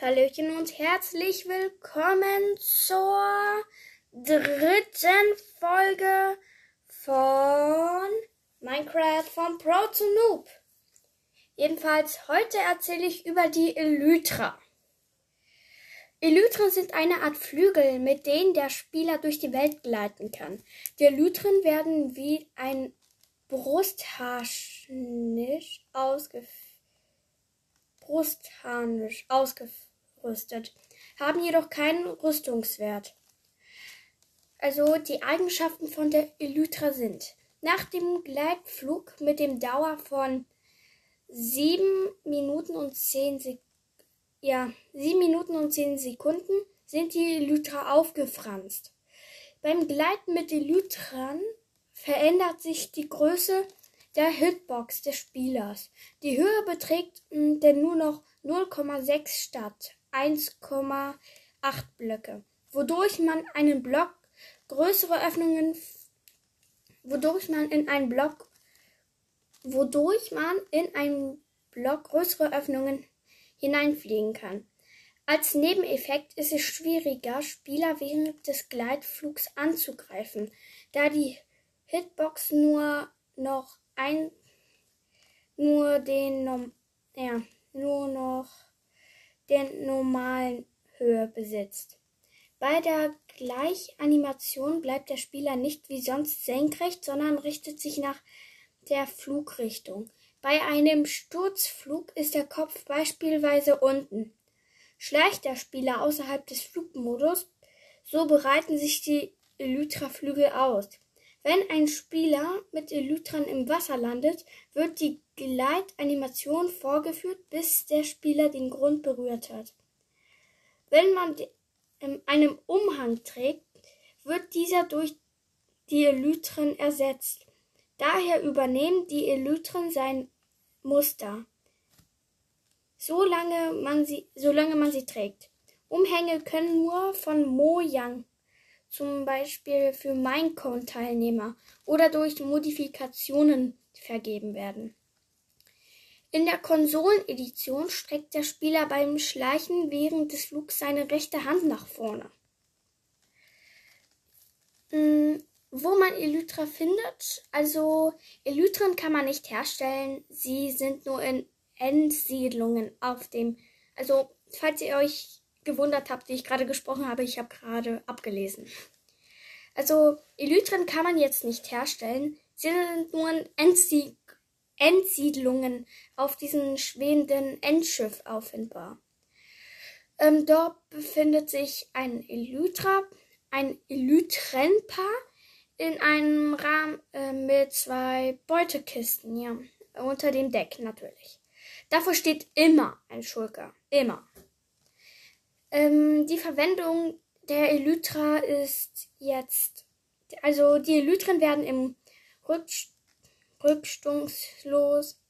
Hallöchen und herzlich willkommen zur dritten Folge von Minecraft von Pro zu Noob. Jedenfalls heute erzähle ich über die Elytra. Elytren sind eine Art Flügel, mit denen der Spieler durch die Welt gleiten kann. Die Elytren werden wie ein Brustharnisch ausgeführt. Brustharnisch ausgeführt ausgerüstet, haben jedoch keinen Rüstungswert. Also die Eigenschaften von der Elytra sind nach dem Gleitflug mit dem Dauer von 7 Minuten und 10 Sek ja, 7 Minuten und 10 Sekunden sind die Elytra aufgefranst. Beim Gleiten mit Elytran verändert sich die Größe der Hitbox des Spielers. Die Höhe beträgt denn nur noch 0,6 statt 1,8 Blöcke, wodurch man einen Block größere Öffnungen wodurch man in einen Block wodurch man in einen Block größere Öffnungen hineinfliegen kann. Als Nebeneffekt ist es schwieriger, Spieler während des Gleitflugs anzugreifen, da die Hitbox nur noch ein nur den ja, nur noch der normalen Höhe besitzt. Bei der Gleichanimation bleibt der Spieler nicht wie sonst senkrecht, sondern richtet sich nach der Flugrichtung. Bei einem Sturzflug ist der Kopf beispielsweise unten. Schleicht der Spieler außerhalb des Flugmodus, so bereiten sich die Elytra-Flügel aus. Wenn ein Spieler mit Elytran im Wasser landet, wird die Gleitanimation vorgeführt, bis der Spieler den Grund berührt hat. Wenn man einen Umhang trägt, wird dieser durch die Elytren ersetzt. Daher übernehmen die Elytren sein Muster, solange man sie, solange man sie trägt. Umhänge können nur von Mojang zum Beispiel für Minecon-Teilnehmer oder durch Modifikationen vergeben werden. In der Konsolenedition streckt der Spieler beim Schleichen während des Flugs seine rechte Hand nach vorne. Hm, wo man Elytra findet, also Elytren kann man nicht herstellen, sie sind nur in Endsiedlungen auf dem, also falls ihr euch gewundert habt, wie ich gerade gesprochen habe, ich habe gerade abgelesen. Also, Elytren kann man jetzt nicht herstellen. Sie sind nur Endsie Endsiedlungen auf diesem schwebenden Endschiff auffindbar. Ähm, dort befindet sich ein Elytra, ein Elytrenpaar in einem Rahmen äh, mit zwei Beutekisten, ja, unter dem Deck natürlich. Davor steht immer ein Schulker, immer. Ähm, die Verwendung der Elytra ist jetzt, also die Elytren werden im Rückst rückstungslos,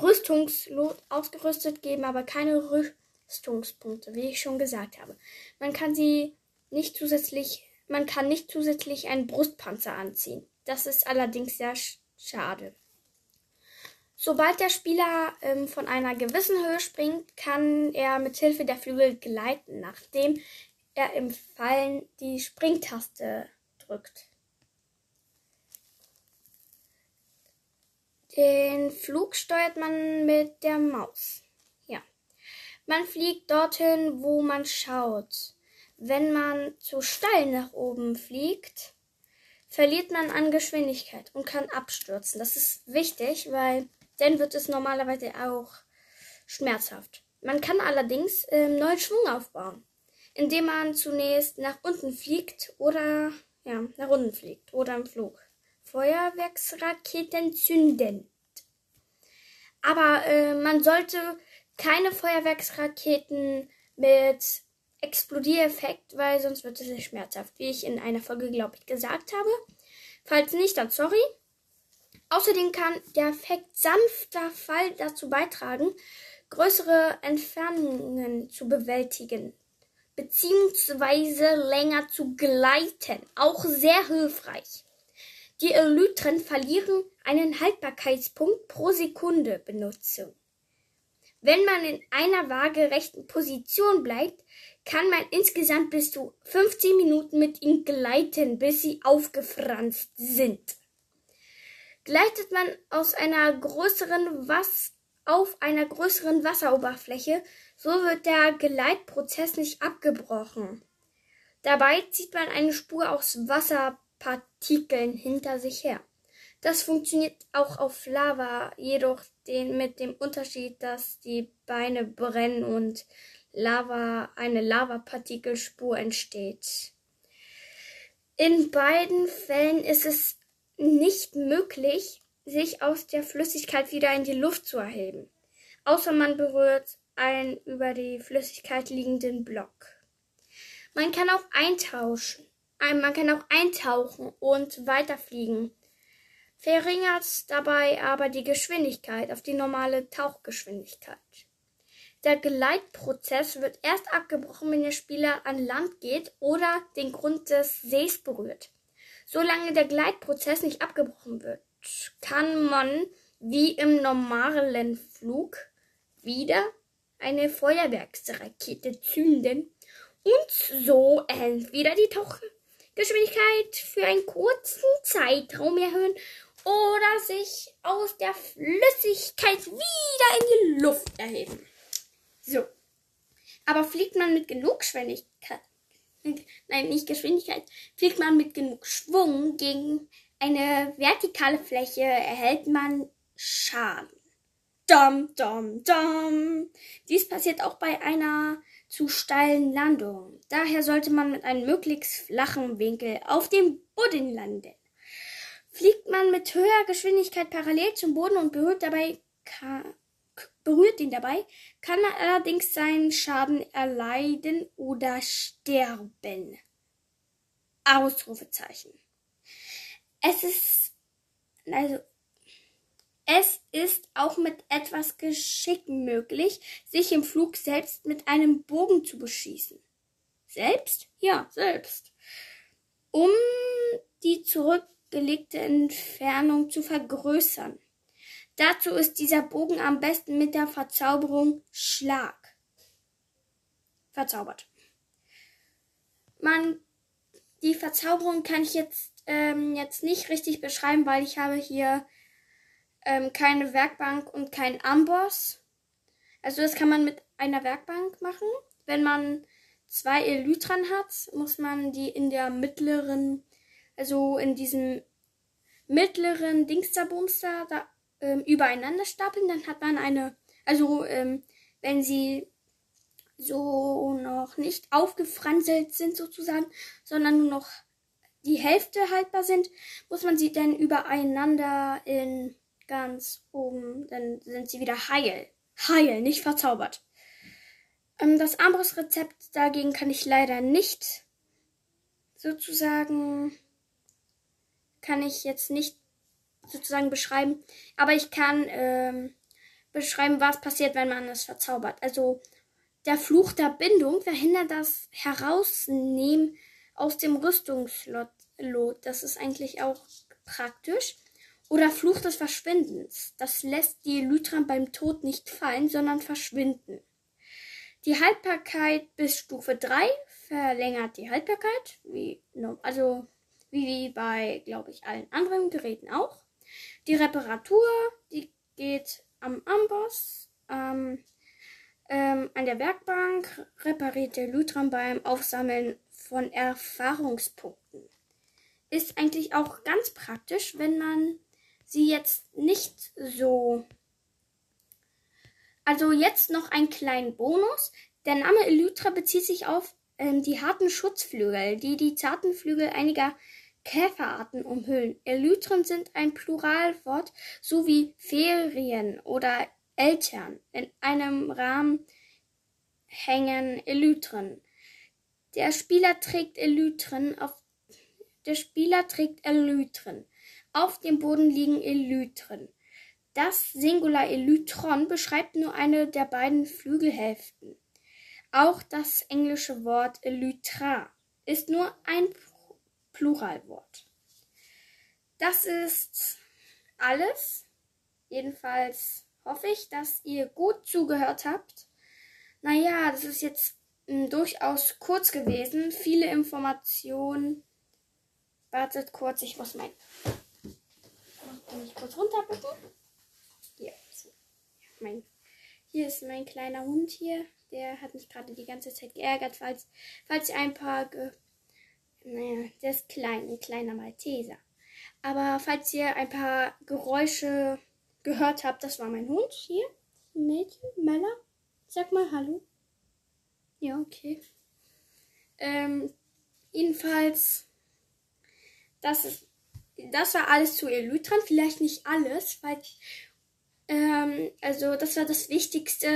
rüstungslos ausgerüstet, geben aber keine Rüstungspunkte, wie ich schon gesagt habe. Man kann sie nicht zusätzlich, man kann nicht zusätzlich einen Brustpanzer anziehen. Das ist allerdings sehr schade. Sobald der Spieler ähm, von einer gewissen Höhe springt, kann er mit Hilfe der Flügel gleiten, nachdem er im Fallen die Springtaste drückt. Den Flug steuert man mit der Maus. Ja. Man fliegt dorthin, wo man schaut. Wenn man zu steil nach oben fliegt, verliert man an Geschwindigkeit und kann abstürzen. Das ist wichtig, weil dann wird es normalerweise auch schmerzhaft. Man kann allerdings äh, neuen Schwung aufbauen, indem man zunächst nach unten fliegt oder ja, nach unten fliegt oder im Flug. Feuerwerksraketen zünden. Aber äh, man sollte keine Feuerwerksraketen mit Explodiereffekt, weil sonst wird es schmerzhaft, wie ich in einer Folge, glaube ich, gesagt habe. Falls nicht, dann sorry. Außerdem kann der Effekt sanfter Fall dazu beitragen, größere Entfernungen zu bewältigen beziehungsweise länger zu gleiten. Auch sehr hilfreich. Die Elytren verlieren einen Haltbarkeitspunkt pro Sekunde Benutzung. Wenn man in einer waagerechten Position bleibt, kann man insgesamt bis zu 15 Minuten mit ihnen gleiten, bis sie aufgefranst sind. Gleitet man aus einer größeren Was auf einer größeren Wasseroberfläche, so wird der Gleitprozess nicht abgebrochen. Dabei zieht man eine Spur aus Wasserpartikeln hinter sich her. Das funktioniert auch auf Lava, jedoch den, mit dem Unterschied, dass die Beine brennen und Lava, eine Lavapartikelspur entsteht. In beiden Fällen ist es nicht möglich, sich aus der Flüssigkeit wieder in die Luft zu erheben, außer man berührt einen über die Flüssigkeit liegenden Block. Man kann auch eintauschen, man kann auch eintauchen und weiterfliegen, verringert dabei aber die Geschwindigkeit auf die normale Tauchgeschwindigkeit. Der Gleitprozess wird erst abgebrochen, wenn der Spieler an Land geht oder den Grund des Sees berührt. Solange der Gleitprozess nicht abgebrochen wird, kann man wie im normalen Flug wieder eine Feuerwerksrakete zünden und so entweder die Tauchgeschwindigkeit für einen kurzen Zeitraum erhöhen oder sich aus der Flüssigkeit wieder in die Luft erheben. So. Aber fliegt man mit genug Geschwindigkeit, nein, nicht Geschwindigkeit, fliegt man mit genug Schwung gegen eine vertikale Fläche, erhält man Schaden. Dum, dum, dum. Dies passiert auch bei einer zu steilen Landung. Daher sollte man mit einem möglichst flachen Winkel auf dem Boden landen. Fliegt man mit höherer Geschwindigkeit parallel zum Boden und berührt dabei berührt ihn dabei, kann er allerdings seinen Schaden erleiden oder sterben. Ausrufezeichen. Es ist, also, es ist auch mit etwas Geschick möglich, sich im Flug selbst mit einem Bogen zu beschießen. Selbst? Ja, selbst. Um die zurückgelegte Entfernung zu vergrößern. Dazu ist dieser Bogen am besten mit der Verzauberung Schlag verzaubert. Man, die Verzauberung kann ich jetzt, ähm, jetzt nicht richtig beschreiben, weil ich habe hier ähm, keine Werkbank und kein Amboss. Also das kann man mit einer Werkbank machen. Wenn man zwei Elytran hat, muss man die in der mittleren, also in diesem mittleren Dingsterbumster da ähm, übereinander stapeln, dann hat man eine, also ähm, wenn sie so noch nicht aufgefranselt sind sozusagen, sondern nur noch die Hälfte haltbar sind, muss man sie dann übereinander in ganz oben, dann sind sie wieder heil. Heil, nicht verzaubert. Ähm, das Armbrustrezept dagegen kann ich leider nicht sozusagen, kann ich jetzt nicht sozusagen beschreiben. Aber ich kann ähm, beschreiben, was passiert, wenn man es verzaubert. Also der Fluch der Bindung verhindert das Herausnehmen aus dem Rüstungslot. Das ist eigentlich auch praktisch. Oder Fluch des Verschwindens. Das lässt die Elytren beim Tod nicht fallen, sondern verschwinden. Die Haltbarkeit bis Stufe 3 verlängert die Haltbarkeit, wie, also wie bei, glaube ich, allen anderen Geräten auch. Die Reparatur, die geht am Amboss, ähm, ähm, an der Werkbank repariert der Lutram beim Aufsammeln von Erfahrungspunkten. Ist eigentlich auch ganz praktisch, wenn man sie jetzt nicht so. Also jetzt noch ein kleinen Bonus. Der Name Elytra bezieht sich auf ähm, die harten Schutzflügel, die die zarten Flügel einiger Käferarten umhüllen. Elytren sind ein Pluralwort so wie Ferien oder Eltern. In einem Rahmen hängen Elytren. Der Spieler trägt Elytren auf der Spieler trägt Elytren. Auf dem Boden liegen Elytren. Das Singular Elytron beschreibt nur eine der beiden Flügelhälften. Auch das englische Wort Elytra ist nur ein Pluralwort. Das ist alles. Jedenfalls hoffe ich, dass ihr gut zugehört habt. Naja, das ist jetzt m, hm, durchaus kurz gewesen. Viele Informationen. Wartet kurz, ich muss mein. Ich kurz runterbücken? Hier, so. mein, hier ist mein kleiner Hund hier. Der hat mich gerade die ganze Zeit geärgert, falls, falls ich ein paar. Ge naja, der ist klein, ein kleiner Malteser. Aber falls ihr ein paar Geräusche gehört habt, das war mein Hund hier. Mädchen, Mella. Sag mal Hallo. Ja, okay. Ähm, jedenfalls, das ist, das war alles zu Elytran. Vielleicht nicht alles, weil, ähm, also das war das Wichtigste,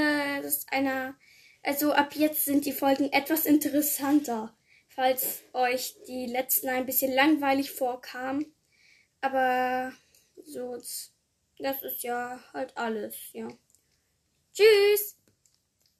das einer, also ab jetzt sind die Folgen etwas interessanter, falls euch die letzten ein bisschen langweilig vorkamen. Aber so, das ist ja halt alles, ja. Tschüss!